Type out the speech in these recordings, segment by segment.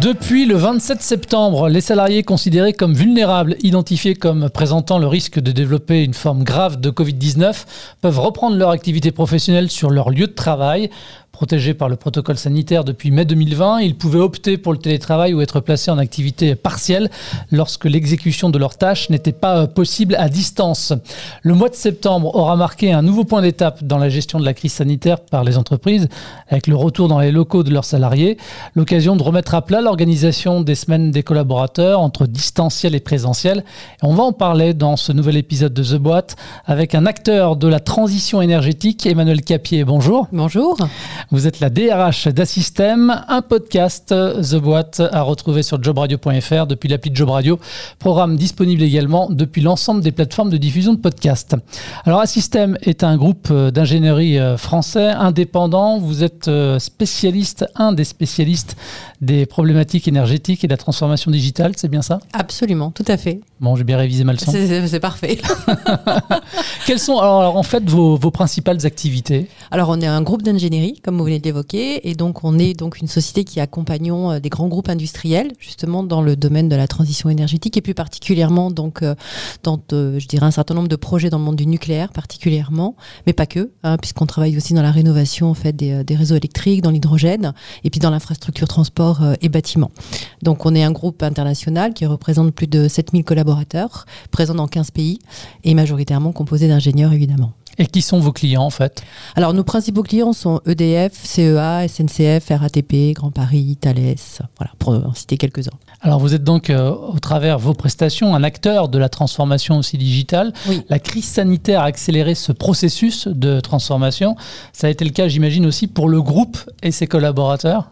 Depuis le 27 septembre, les salariés considérés comme vulnérables, identifiés comme présentant le risque de développer une forme grave de Covid-19, peuvent reprendre leur activité professionnelle sur leur lieu de travail. Protégés par le protocole sanitaire depuis mai 2020, ils pouvaient opter pour le télétravail ou être placés en activité partielle lorsque l'exécution de leurs tâches n'était pas possible à distance. Le mois de septembre aura marqué un nouveau point d'étape dans la gestion de la crise sanitaire par les entreprises, avec le retour dans les locaux de leurs salariés, l'occasion de remettre à plat l'organisation des semaines des collaborateurs entre distanciel et présentiel. Et on va en parler dans ce nouvel épisode de The Boîte avec un acteur de la transition énergétique, Emmanuel Capier. Bonjour. Bonjour. Vous êtes la DRH d'Assystem, un podcast The Boîte à retrouver sur jobradio.fr depuis l'appli Job Radio, programme disponible également depuis l'ensemble des plateformes de diffusion de podcasts. Alors Assystem est un groupe d'ingénierie français indépendant. Vous êtes spécialiste, un des spécialistes des problématiques énergétiques et de la transformation digitale, c'est bien ça? Absolument, tout à fait. Bon, j'ai bien révisé ma leçon. C'est parfait. Quelles sont alors en fait vos, vos principales activités? Alors on est un groupe d'ingénierie, comme vous venez de l'évoquer, et donc on est donc une société qui accompagnons euh, des grands groupes industriels justement dans le domaine de la transition énergétique et plus particulièrement donc euh, dans euh, je dirais un certain nombre de projets dans le monde du nucléaire particulièrement, mais pas que, hein, puisqu'on travaille aussi dans la rénovation en fait des, des réseaux électriques, dans l'hydrogène et puis dans l'infrastructure transport et bâtiment. Donc on est un groupe international qui représente plus de 7000 collaborateurs présents dans 15 pays et majoritairement composé d'ingénieurs évidemment. Et qui sont vos clients en fait? Alors nos principaux clients sont EDF, CEA, SNCF, RATP, Grand Paris, Thales, voilà, pour en citer quelques-uns. Alors vous êtes donc euh, au travers vos prestations un acteur de la transformation aussi digitale. Oui. La crise sanitaire a accéléré ce processus de transformation. Ça a été le cas j'imagine aussi pour le groupe et ses collaborateurs?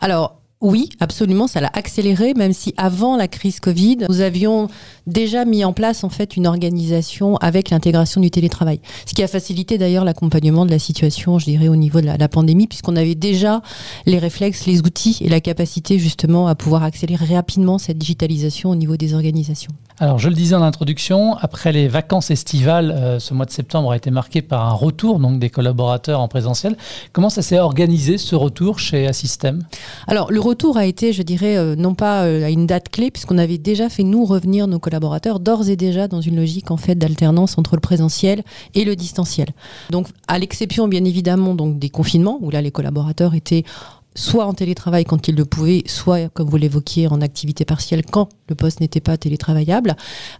Alors oui, absolument, ça l'a accéléré, même si avant la crise Covid, nous avions déjà mis en place en fait une organisation avec l'intégration du télétravail, ce qui a facilité d'ailleurs l'accompagnement de la situation, je dirais, au niveau de la, la pandémie, puisqu'on avait déjà les réflexes, les outils et la capacité justement à pouvoir accélérer rapidement cette digitalisation au niveau des organisations. Alors, je le disais en introduction, après les vacances estivales, euh, ce mois de septembre a été marqué par un retour donc des collaborateurs en présentiel. Comment ça s'est organisé ce retour chez Assystem Alors, le retour a été, je dirais, euh, non pas euh, à une date clé, puisqu'on avait déjà fait nous revenir nos collaborateurs d'ores et déjà dans une logique en fait d'alternance entre le présentiel et le distanciel. Donc, à l'exception bien évidemment donc des confinements où là les collaborateurs étaient soit en télétravail quand ils le pouvaient, soit, comme vous l'évoquiez, en activité partielle quand le poste n'était pas télétravaillable.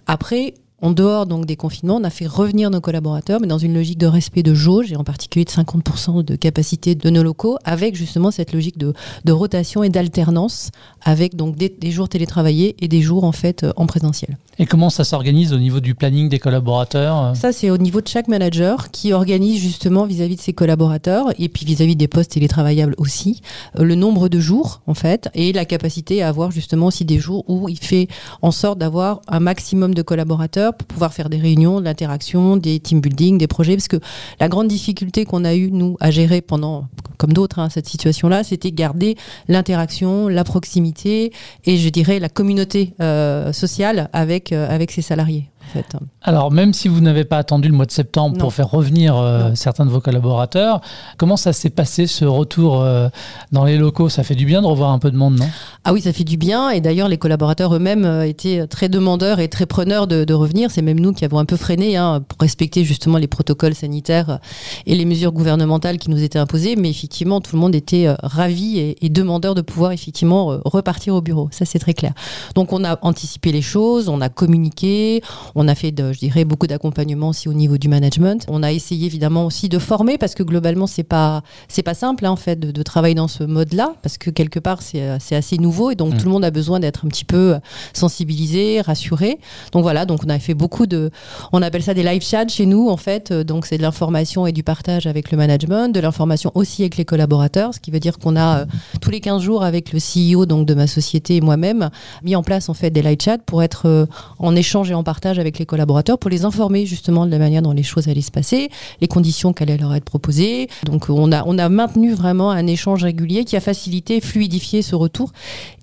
Après, en dehors donc des confinements, on a fait revenir nos collaborateurs, mais dans une logique de respect de jauge et en particulier de 50% de capacité de nos locaux, avec justement cette logique de, de rotation et d'alternance, avec donc des, des, jours télétravaillés et des jours en fait en présentiel. Et comment ça s'organise au niveau du planning des collaborateurs Ça, c'est au niveau de chaque manager qui organise justement vis-à-vis -vis de ses collaborateurs et puis vis-à-vis -vis des postes télétravaillables aussi, le nombre de jours en fait et la capacité à avoir justement aussi des jours où il fait en sorte d'avoir un maximum de collaborateurs pour pouvoir faire des réunions, de l'interaction, des team building, des projets. Parce que la grande difficulté qu'on a eu, nous, à gérer pendant, comme d'autres, hein, cette situation-là, c'était garder l'interaction, la proximité et je dirais la communauté euh, sociale avec, euh, avec ses salariés. Fait. Alors, même si vous n'avez pas attendu le mois de septembre Non. pour faire revenir euh, certains de vos collaborateurs, comment ça s'est passé ce retour euh, dans les locaux? Ça fait du bien de revoir un peu de monde, non? Ah oui, ça fait du bien. Et d'ailleurs, les collaborateurs eux-mêmes euh, étaient très demandeurs et très preneurs de, de revenir. C'est même nous qui avons un peu freiné hein, pour respecter justement les protocoles sanitaires et les mesures gouvernementales qui nous étaient imposées. Mais effectivement, tout le monde était ravi et, et demandeur de pouvoir effectivement repartir au bureau. Ça, c'est très clair. Donc, on a anticipé les choses, on a communiqué, on a fait, de, je dirais, beaucoup d'accompagnement aussi au niveau du management. On a essayé évidemment aussi de former parce que globalement, c'est pas, c'est pas simple hein, en fait de, de travailler dans ce mode-là parce que quelque part, c'est, c'est assez nouveau et donc Mm. tout le monde a besoin d'être un petit peu euh, sensibilisé, rassuré. Donc voilà, donc on a fait beaucoup de, on appelle ça des live chats chez nous en fait. Euh, Donc c'est de l'information et du partage avec le management, de l'information aussi avec les collaborateurs, ce qui veut dire qu'on a euh, tous les 15 jours avec le CEO donc de ma société et moi-même mis en place en fait des live chats pour être euh, en échange et en partage avec avec les collaborateurs pour les informer justement de la manière dont les choses allaient se passer, les conditions qui allaient leur être proposées. Donc on a, on a maintenu vraiment un échange régulier qui a facilité, fluidifié ce retour.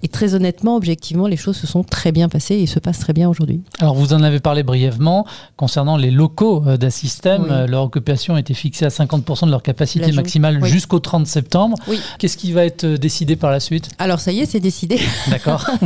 Et très honnêtement, objectivement, les choses se sont très bien passées et se passent très bien aujourd'hui. Alors vous en avez parlé brièvement concernant les locaux euh, d'Assystem. Euh, leur occupation a été fixée à 50% de leur capacité maximale jusqu'au 30 septembre. Qu'est-ce qui va être décidé par la suite? Alors ça y est, c'est décidé. D'accord.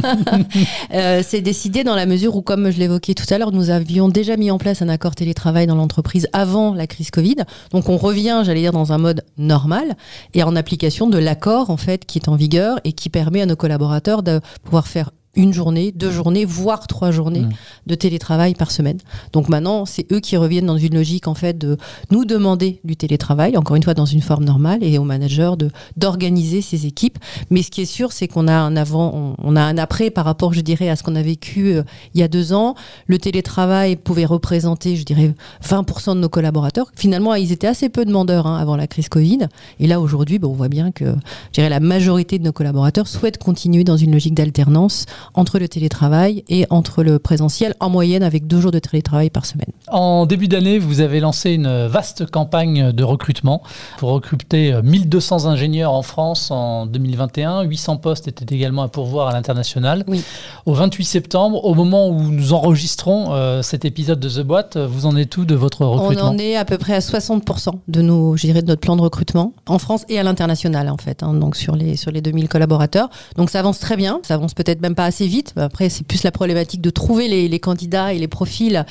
Euh, c'est décidé dans la mesure où, comme je l'évoquais tout à l'heure, nous avions déjà mis en place un accord télétravail dans l'entreprise avant la crise Covid. Donc on revient, j'allais dire, dans un mode normal et en application de l'accord en fait qui est en vigueur et qui permet à nos collaborateurs de pouvoir faire une journée, deux journées, voire trois journées mmh. de télétravail par semaine. Donc maintenant, c'est eux qui reviennent dans une logique en fait de nous demander du télétravail, encore une fois dans une forme normale, et aux managers de d'organiser ces équipes. Mais ce qui est sûr, c'est qu'on a un avant, on, a un après par rapport, je dirais, à ce qu'on a vécu euh, il y a deux ans. Le télétravail pouvait représenter, je dirais, 20% de nos collaborateurs. Finalement, ils étaient assez peu demandeurs hein, avant la crise Covid. Et là, aujourd'hui, ben, on voit bien que, je dirais, la majorité de nos collaborateurs souhaitent continuer dans une logique d'alternance entre le télétravail et entre le présentiel, en moyenne avec deux jours de télétravail par semaine. En début d'année, vous avez lancé une vaste campagne de recrutement pour recruter 1200 ingénieurs en France en 2021. 800 postes étaient également à pourvoir à l'international. Oui. Au 28 septembre, au moment où nous enregistrons euh, cet épisode de The Boîte, vous en êtes où de votre recrutement? On en est à peu près à 60% de, nos, je dirais, de notre plan de recrutement en France et à l'international en fait, hein, donc sur les, sur les 2000 collaborateurs. Donc ça avance très bien, ça avance peut-être même pas assez vite. Après, c'est plus la problématique de trouver les, les, candidats et les profils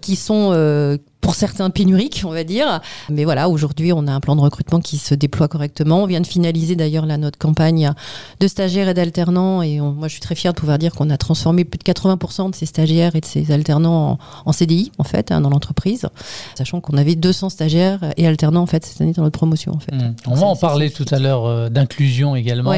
qui sont euh, pour certains pénuriques, on va dire. Mais voilà, aujourd'hui, on a un plan de recrutement qui se déploie correctement. On vient de finaliser d'ailleurs la notre campagne de stagiaires et d'alternants. Et moi, je suis très fière de pouvoir dire qu'on a transformé plus de 80% de ces stagiaires et de ces alternants en, CDI, en fait, hein, dans l'entreprise. Sachant qu'on avait 200 stagiaires et alternants, en fait, cette année dans notre promotion, en fait. Mmh. On va en parler tout à l'heure euh, d'inclusion également.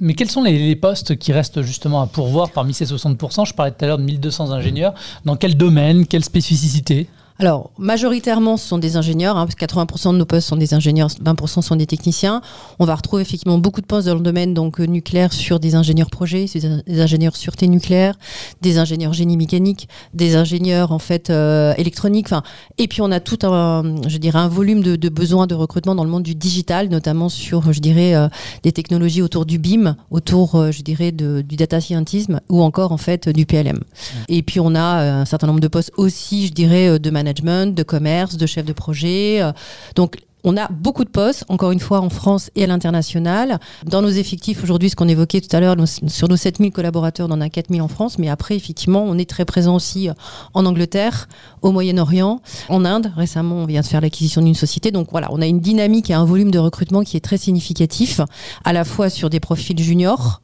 Mais quels sont les, les, postes qui restent justement à pourvoir parmi ces 60% Je parlais tout à l'heure de 1200 ingénieurs. Dans quel domaine? Quelle spécificité? Alors, majoritairement, ce sont des ingénieurs, hein, parce que 80% de nos postes sont des ingénieurs, 20% sont des techniciens. On va retrouver effectivement beaucoup de postes dans le domaine donc euh, nucléaire sur des ingénieurs projets, des ingénieurs sûreté nucléaire, des ingénieurs génie mécanique, des ingénieurs en fait euh, électronique. Enfin, et puis on a tout un, je dirais, un volume de, de, besoins de recrutement dans le monde du digital, notamment sur, je dirais, euh, des technologies autour du BIM, autour, je dirais, de, du data scientisme ou encore en fait du PLM. Et puis on a un certain nombre de postes aussi, je dirais, de management, de commerce, de chef de projet. Euh, donc on a beaucoup de postes, encore une fois, en France et à l'international. Dans nos effectifs, aujourd'hui, ce qu'on évoquait tout à l'heure, sur nos 7000 collaborateurs, on en a 4000 en France. Mais après, effectivement, on est très présent aussi euh, en Angleterre, au Moyen-Orient, en Inde. Récemment, on vient de faire l'acquisition d'une société. Donc voilà, on a une dynamique et un volume de recrutement qui est très significatif, à la fois sur des profils juniors,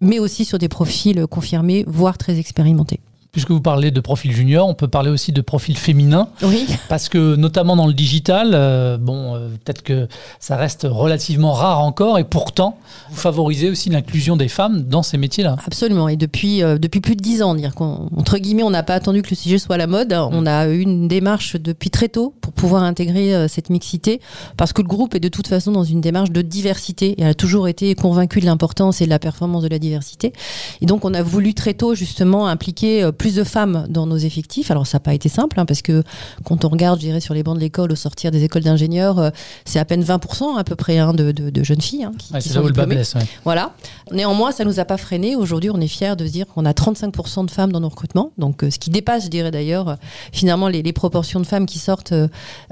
mais aussi sur des profils confirmés, voire très expérimentés. Puisque vous parlez de profil junior, on peut parler aussi de profil féminin. Oui. Parce que notamment dans le digital, euh, bon, euh, peut-être que ça reste relativement rare encore, et pourtant, vous favorisez aussi l'inclusion des femmes dans ces métiers-là. Absolument. Et depuis euh, depuis plus de dix ans, dire qu'entre guillemets, on n'a pas attendu que le sujet soit à la mode. Mm. On a eu une démarche depuis très tôt pour pouvoir intégrer cette mixité, parce que le groupe est de toute façon dans une démarche de diversité et a toujours été convaincu de l'importance et de la performance de la diversité. Et donc, on a voulu très tôt justement impliquer plus de femmes dans nos effectifs. Alors ça n'a pas été simple, hein, parce que quand on regarde, je dirais, sur les bancs de l'école au sortir des écoles d'ingénieurs, euh, c'est à peine 20% à peu près hein, de, de, jeunes filles hein, qui, qui sont diplômées. Voilà. Néanmoins, ça nous a pas freiné. Aujourd'hui, on est fiers de se dire qu'on a 35% de femmes dans nos recrutements, donc euh, ce qui dépasse, je dirais d'ailleurs, euh, finalement les, les, proportions de femmes qui sortent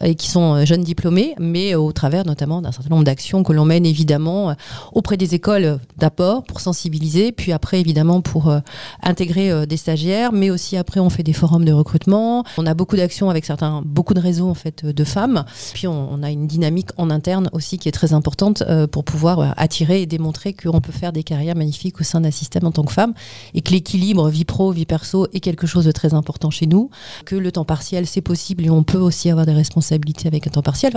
et qui sont jeunes diplômées, mais au travers notamment d'un certain nombre d'actions que l'on mène évidemment auprès des écoles d'abord pour sensibiliser, puis après évidemment pour intégrer des stagiaires, mais aussi après on fait des forums de recrutement. On a beaucoup d'actions avec certains, beaucoup de réseaux en fait de femmes. Puis on, a une dynamique en interne aussi qui est très importante euh, pour pouvoir euh, attirer et démontrer qu'on peut faire des carrières magnifiques au sein d'un système en tant que femme et que l'équilibre vie pro vie perso est quelque chose de très important chez nous. Que le temps partiel c'est possible et on peut aussi avoir des responsabilités avec un temps partiel.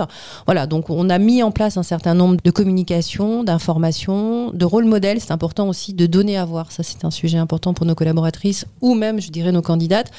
voilà, donc on a mis en place un certain nombre de communications, d'informations, de rôle modèles. C'est important aussi de donner à voir. Ça c'est un sujet important pour nos collaboratrices ou même je nos candidates,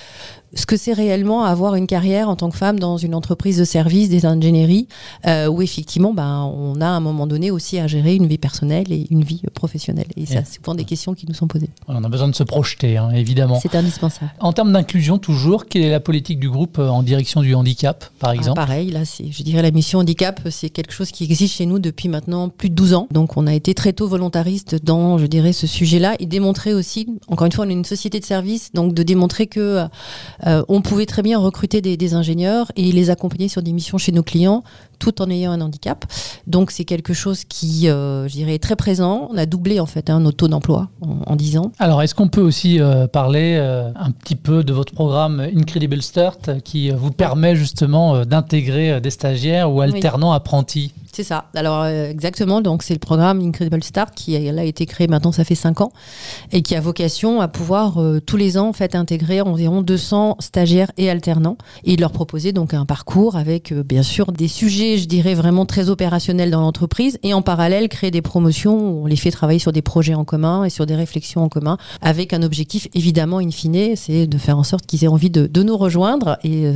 ce que c'est réellement avoir une carrière en tant que femme dans une entreprise de service, des ingénieries, euh, où effectivement, ben, on a à un moment donné aussi à gérer une vie personnelle et une vie professionnelle. Et ça, c'est souvent des questions qui nous sont posées. On a besoin de se projeter, hein, évidemment. C'est indispensable. En termes d'inclusion, toujours, quelle est la politique du groupe euh, en direction du handicap, par ah, exemple? Pareil, là, je dirais la mission handicap, c'est quelque chose qui existe chez nous depuis maintenant plus de 12 ans. Donc, on a été très tôt volontariste dans, je dirais, ce sujet-là et démontrer aussi, encore une fois, on est une société de service, donc de démontrer que euh, on pouvait très bien recruter des, ingénieurs et les accompagner sur des missions chez nos clients tout en ayant un handicap. Donc c'est quelque chose qui, euh, je dirais, est très présent. On a doublé en fait hein, nos taux d'emploi en, 10 ans. Alors est-ce qu'on peut aussi euh, parler un petit peu de votre programme Incredible Start qui vous permet justement d'intégrer des stagiaires ou alternants apprentis? C'est ça. Alors euh, exactement, donc c'est le programme Incredible Start qui a, été créé maintenant, ça fait 5 ans, et qui a vocation à pouvoir euh, tous les ans en fait intégrer environ 200 stagiaires et alternants et leur proposer donc un parcours avec euh, bien sûr des sujets, je dirais vraiment très opérationnels dans l'entreprise et en parallèle créer des promotions où on les fait travailler sur des projets en commun et sur des réflexions en commun avec un objectif évidemment in fine, c'est de faire en sorte qu'ils aient envie de, de, nous rejoindre et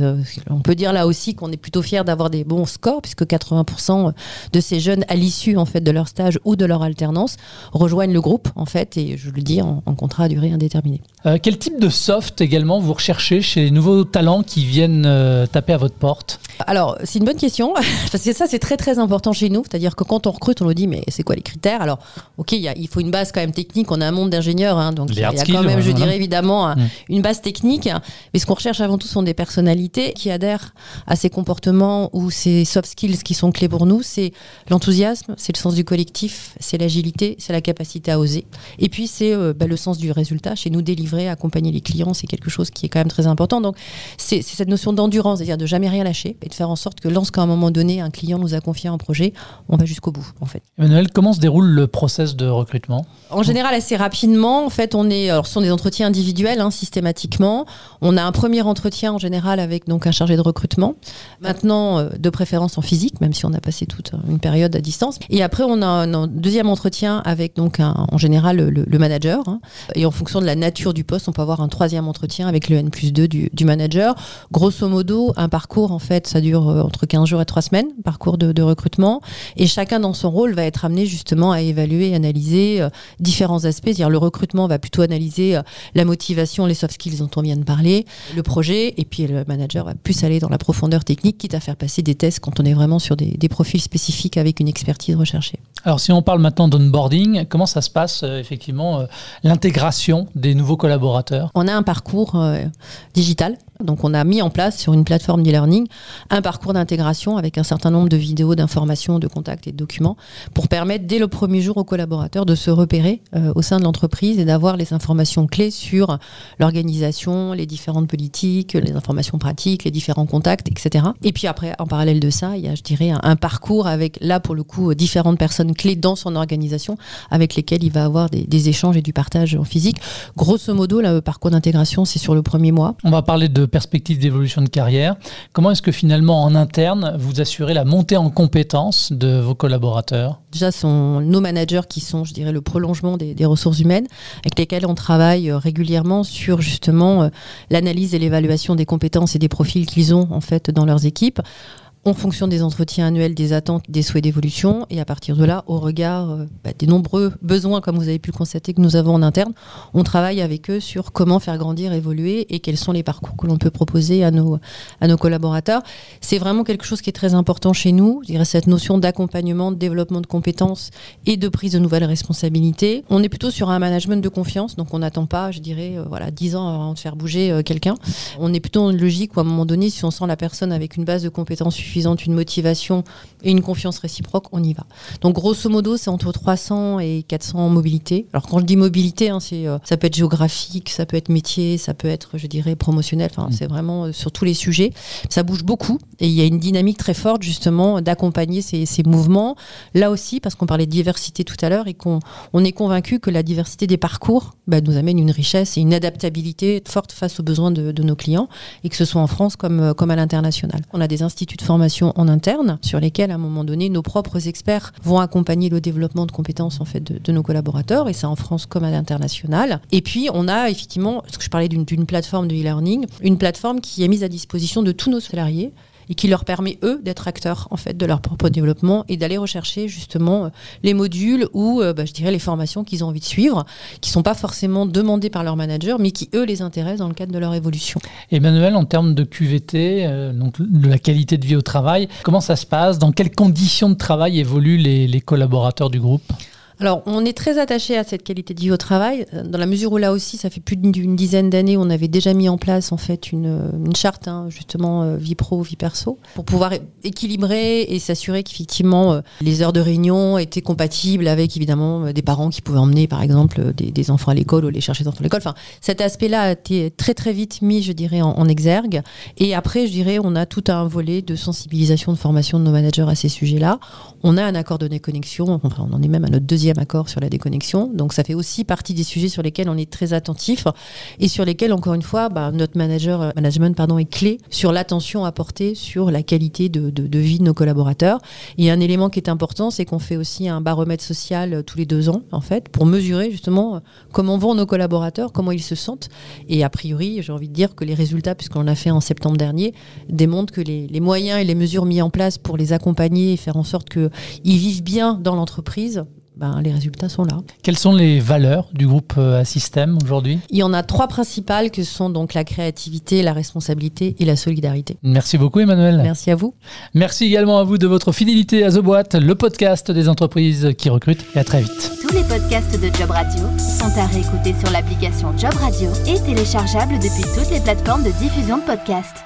on peut dire là aussi qu'on est plutôt fier d'avoir des bons scores puisque 80% de ces jeunes à l'issue en fait de leur stage ou de leur alternance rejoignent le groupe en fait et je le dis en, contrat à durée indéterminée. Euh, quel type de soft également vous recherchez chez les nouveaux talents qui viennent euh, taper à votre porte? Alors c'est une bonne question parce que ça c'est très très important chez nous, c'est-à-dire que quand on recrute on nous dit mais c'est quoi les critères? Alors ok il faut une base quand même technique, on a un monde d'ingénieurs hein, donc il y a, quand même je dirais évidemment mm. une base technique, mais ce qu'on recherche avant tout sont des personnalités qui adhèrent à ces comportements ou ces soft skills qui sont clés pour nous. C'est l'enthousiasme, c'est le sens du collectif, c'est l'agilité, c'est la capacité à oser. Et puis c'est euh, bah, le sens du résultat. Chez nous, délivrer, accompagner les clients, c'est quelque chose qui est quand même très important. Donc c'est cette notion d'endurance, c'est-à-dire de jamais rien lâcher et de faire en sorte que lorsqu'à un moment donné, un client nous a confié un projet, on va jusqu'au bout en fait. Emmanuel, comment se déroule le process de recrutement? En général, assez rapidement. En fait, on est, alors ce sont des entretiens individuels hein, systématiquement. On a un premier entretien en général avec donc un chargé de recrutement. Maintenant, euh, de préférence en physique, même si on a passé toute une période à distance. Et après, on a un, deuxième entretien avec donc en général le, manager. Hein. Et en fonction de la nature du poste, on peut avoir un troisième entretien avec le N plus 2 du, manager. Grosso modo, un parcours, en fait, ça dure euh, entre 15 jours et 3 semaines, parcours de, recrutement. Et chacun dans son rôle va être amené justement à évaluer, analyser euh, différents aspects. C'est-à-dire le recrutement va plutôt analyser euh, la motivation, les soft skills dont on vient de parler, le projet, et puis le manager va plus aller dans la profondeur technique, quitte à faire passer des tests quand on est vraiment sur des profils spécifiques avec une expertise recherchée. Alors si on parle maintenant d'onboarding, comment ça se passe euh, effectivement euh, l'intégration des nouveaux collaborateurs? On a un parcours euh, digital donc on a mis en place sur une plateforme d'e-learning un parcours d'intégration avec un certain nombre de vidéos, d'informations, de contacts et de documents pour permettre dès le premier jour aux collaborateurs de se repérer au sein de l'entreprise et d'avoir les informations clés sur l'organisation, les différentes politiques, les informations pratiques, les différents contacts, etc. Et puis après, en parallèle de ça, il y a, je dirais, un, parcours avec là pour le coup différentes personnes clés dans son organisation avec lesquelles il va avoir des, des échanges et du partage en physique. Grosso modo, le parcours d'intégration, c'est sur le premier mois. On va parler de perspective d'évolution de carrière. Comment est-ce que finalement en interne, vous assurez la montée en compétences de vos collaborateurs? Déjà, ce sont nos managers qui sont, je dirais, le prolongement des, ressources humaines, avec lesquels on travaille euh, régulièrement sur justement euh, l'analyse et l'évaluation des compétences et des profils qu'ils ont en fait dans leurs équipes en fonction des entretiens annuels, des attentes, des souhaits d'évolution, et à partir de là, au regard euh, bah, des nombreux besoins, comme vous avez pu constater, que nous avons en interne, on travaille avec eux sur comment faire grandir, évoluer, et quels sont les parcours que l'on peut proposer à nos, à nos collaborateurs. C'est vraiment quelque chose qui est très important chez nous, je dirais cette notion d'accompagnement, de développement de compétences et de prise de nouvelles responsabilités. On est plutôt sur un management de confiance, donc on n'attend pas, je dirais, euh, voilà, 10 ans avant de faire bouger euh, quelqu'un. On est plutôt dans une logique où à un moment donné, si on sent la personne avec une base de compétences suffisante, une motivation et une confiance réciproque, on y va. Donc grosso modo, c'est entre 300 et 400 mobilités. Alors quand je dis mobilité, hein, c'est, euh, ça peut être géographique, ça peut être métier, ça peut être, je dirais, promotionnel. Enfin, mm. c'est vraiment euh, sur tous les sujets. Ça bouge beaucoup et il y a une dynamique très forte justement d'accompagner ces, mouvements. Là aussi, parce qu'on parlait de diversité tout à l'heure et qu'on on est convaincu que la diversité des parcours bah, nous amène une richesse et une adaptabilité forte face aux besoins de, de, nos clients et que ce soit en France comme, euh, comme à l'international. On a des instituts de formation en interne sur lesquelles, à un moment donné, nos propres experts vont accompagner le développement de compétences en fait de, nos collaborateurs, et ça en France comme à l'international. Et puis, on a effectivement, parce que je parlais d'une plateforme de e-learning, une plateforme qui est mise à disposition de tous nos salariés et qui leur permet eux d'être acteurs en fait de leur propre développement et d'aller rechercher justement euh, les modules ou euh, bah, les formations qu'ils ont envie de suivre, qui sont pas forcément demandées par leur manager, mais qui eux les intéressent dans le cadre de leur évolution. Emmanuel, en termes de QVT, euh, donc de la qualité de vie au travail, comment ça se passe? Dans quelles conditions de travail évoluent les collaborateurs du groupe? Alors, on est très attaché à cette qualité de vie au travail, euh, dans la mesure où là aussi, ça fait plus d'une dizaine d'années, on avait déjà mis en place en fait une, euh, charte, hein, justement euh, vie pro, vie perso, pour pouvoir équilibrer et s'assurer qu'effectivement les heures de réunion étaient compatibles avec évidemment des parents qui pouvaient emmener par exemple des, enfants à l'école ou les chercher des enfants à l'école. Enfin, cet aspect-là a été très très vite mis, je dirais, en, exergue. Et après, je dirais, on a tout un volet de sensibilisation, de formation de nos managers à ces sujets-là. On a un accord de déconnexion, enfin, on en est même à notre deuxième accord sur la déconnexion. Donc ça fait aussi partie des sujets sur lesquels on est très attentif et sur lesquels, encore une fois, bah, notre manager, euh, management pardon, est clé sur l'attention apportée sur la qualité de, de, vie de nos collaborateurs. Et un élément qui est important, c'est qu'on fait aussi un baromètre social euh, tous les deux ans, en fait, pour mesurer justement euh, comment vont nos collaborateurs, comment ils se sentent. Et a priori, j'ai envie de dire que les résultats, puisqu'on l'a fait en septembre dernier, démontrent que les, les moyens et les mesures mis en place pour les accompagner et faire en sorte qu'ils vivent bien dans l'entreprise ben, les résultats sont là. Quelles sont les valeurs du groupe euh, Assystem aujourd'hui? Il y en a trois principales que sont donc la créativité, la responsabilité et la solidarité. Merci beaucoup Emmanuel. Merci à vous. Merci également à vous de votre fidélité à The Boîte, le podcast des entreprises qui recrutent et à très vite. Tous les podcasts de Job Radio sont à réécouter sur l'application Job Radio et téléchargeables depuis toutes les plateformes de diffusion de podcasts.